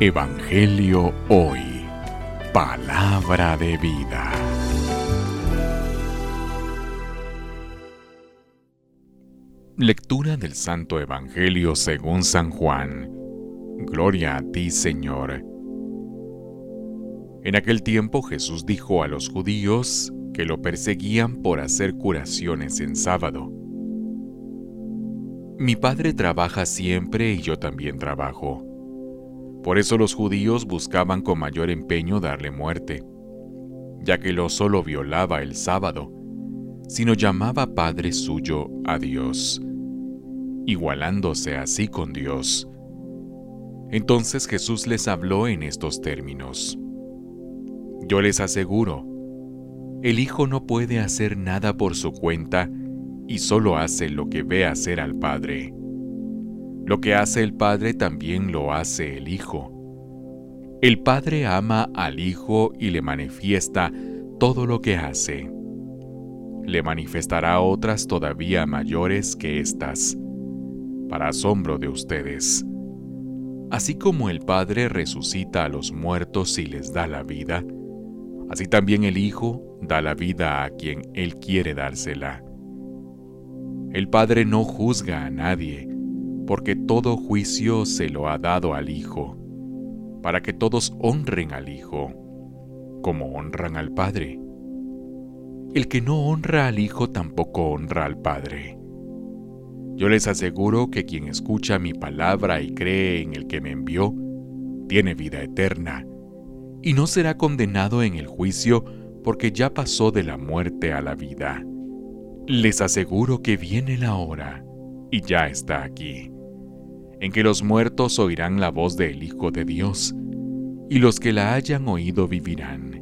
Evangelio Hoy. Palabra de vida. Lectura del Santo Evangelio según San Juan. Gloria a ti, Señor. En aquel tiempo Jesús dijo a los judíos que lo perseguían por hacer curaciones en sábado. Mi padre trabaja siempre y yo también trabajo. Por eso los judíos buscaban con mayor empeño darle muerte, ya que no solo violaba el sábado, sino llamaba Padre suyo a Dios, igualándose así con Dios. Entonces Jesús les habló en estos términos. Yo les aseguro, el Hijo no puede hacer nada por su cuenta y solo hace lo que ve hacer al Padre. Lo que hace el Padre también lo hace el Hijo. El Padre ama al Hijo y le manifiesta todo lo que hace. Le manifestará otras todavía mayores que estas, para asombro de ustedes. Así como el Padre resucita a los muertos y les da la vida, así también el Hijo da la vida a quien Él quiere dársela. El Padre no juzga a nadie, porque todo juicio se lo ha dado al Hijo, para que todos honren al Hijo, como honran al Padre. El que no honra al Hijo tampoco honra al Padre. Yo les aseguro que quien escucha mi palabra y cree en el que me envió, tiene vida eterna, y no será condenado en el juicio porque ya pasó de la muerte a la vida. Les aseguro que viene la hora, y ya está aquí en que los muertos oirán la voz del Hijo de Dios, y los que la hayan oído vivirán.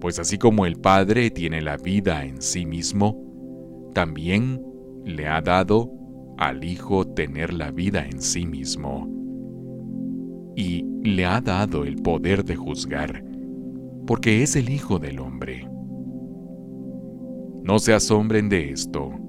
Pues así como el Padre tiene la vida en sí mismo, también le ha dado al Hijo tener la vida en sí mismo. Y le ha dado el poder de juzgar, porque es el Hijo del Hombre. No se asombren de esto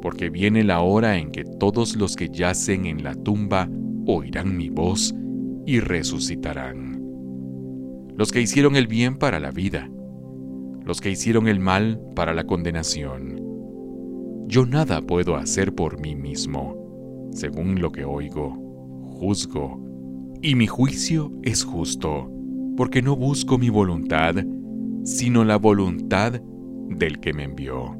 porque viene la hora en que todos los que yacen en la tumba oirán mi voz y resucitarán. Los que hicieron el bien para la vida, los que hicieron el mal para la condenación. Yo nada puedo hacer por mí mismo, según lo que oigo, juzgo, y mi juicio es justo, porque no busco mi voluntad, sino la voluntad del que me envió.